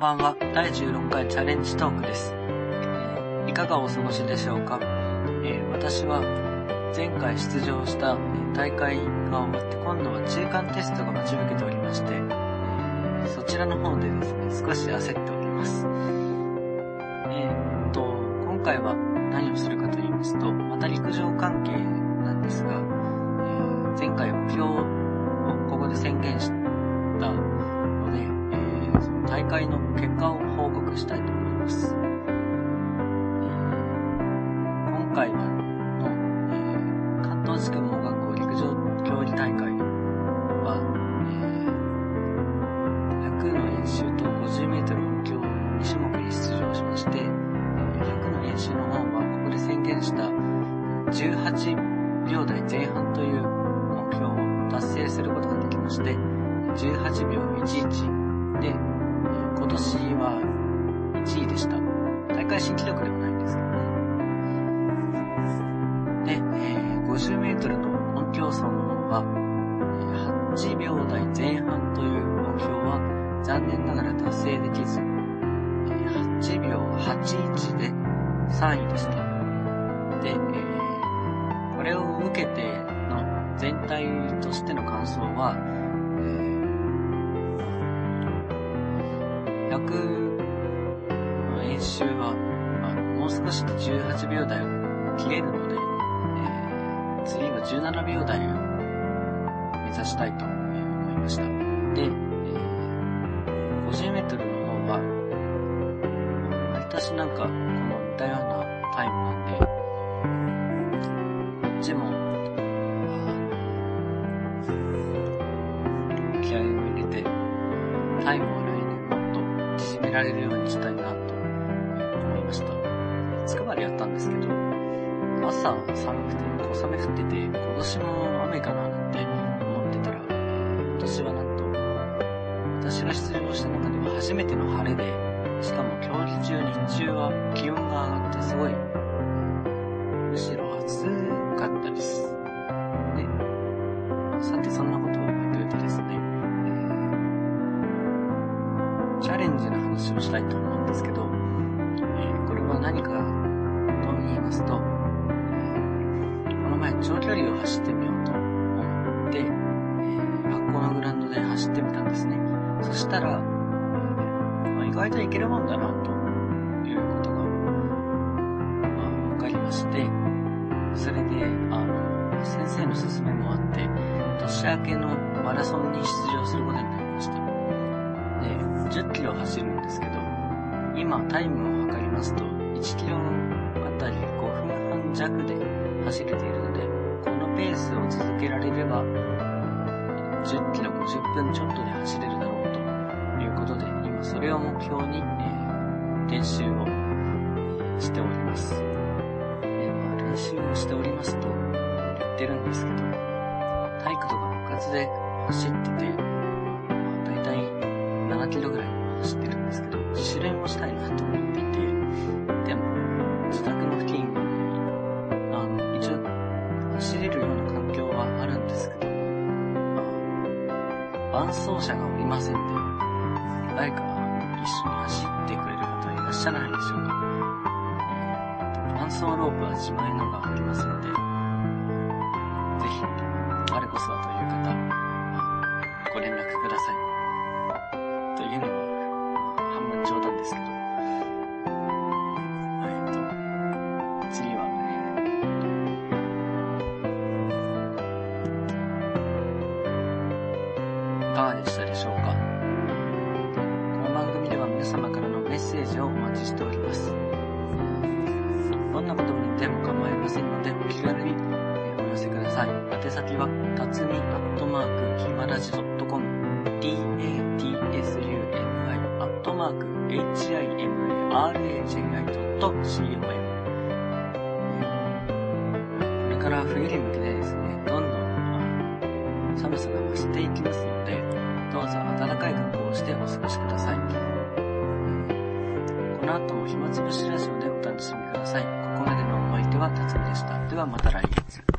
んばんは。第16回チャレンジトークです。いかがお過ごしでしょうか、えー私は前回出場した大会が終わって今度は中間テストが待ち受けておりまして、そちらの方でですね、少し焦っております。えーっと、今回は何をするかと言いますと、また陸上関係なんですが、えー前回目標をここで宣言したので、えーその大会の結果を報告したいと思います。えー今回はの、えー関東地区盲学校陸上競技大会は、えー100の演習と50メートル音響2種目に出場しまして、え100の演習の方はここで宣言した18秒台前半という目標を達成することができまして、18秒11で、今年は1位でした。大会新記録ではないんですけどね。で、えー50メートルの音競争の方は、えー8秒台前半という目標は残念ながら達成できず、えー8秒81で3位でした。で、えーこれを受けての全体としての感想は、100の演習は、あもう少しで18秒台を切れるので、えー次は17秒台を目指したいと思いました。で、えー50メートルの方は、割としなんか、この似たようなタイムなんで、られるようにしたいなと思いました。つくばでやったんですけど、朝寒くて、小雨降ってて、今年も雨かななんて思ってたら、今年はなんと、私が出場した中では初めての晴れで、しかも競技中日中は気温が上がってすごい、話をしたいと思うんですけど、えーこれは何かと言いますと、えーこの前長距離を走ってみようと思って、えー学校のグラウンドで走ってみたんですね。そしたら、えまあ意外といけるもんだな、ということが、まあ、わかりまして、それで、あの、先生の勧めもあって、年明けのマラソンに出場することになり走るんですけど、今タイムを測りますと、1キロあたり5分半弱で走れているので、このペースを続けられれば、10キロ50分ちょっとで走れるだろうということで、今それを目標に、えー練習をしております。でまあ、練習をしておりますと言ってるんですけど、体育とか部活で走ってて、まあ、だいたい7キロぐらい走ってるんですけど、自主練をしたいなと思っていて、でも、自宅の付近に、あの、一応、走れるような環境はあるんですけど、まあ、伴走者がおりませんで、誰か一緒に走ってくれる方はいらっしゃらないでしょうか。伴走ロープは自前のがありますので、ぜひ、我こそはという方、ご連絡ください。かがでしたでしょうか？この番組では皆様からのメッセージをお待ちしております。どんなことにでも構いませんので、お気軽にお寄せください。宛先は、たつみアットマーク、ひまらじ .com、t-a-t-s-u-m-i アットマーク、h-i-m-a-r-a-j-i.com これから冬に向けてですね、どんどん寒さがていきますので、どうぞ暖かい格好をしてお過ごしください。この後も暇つぶしラジオでお楽しみください。ここまでのお相手はたつみでした。ではまた来月。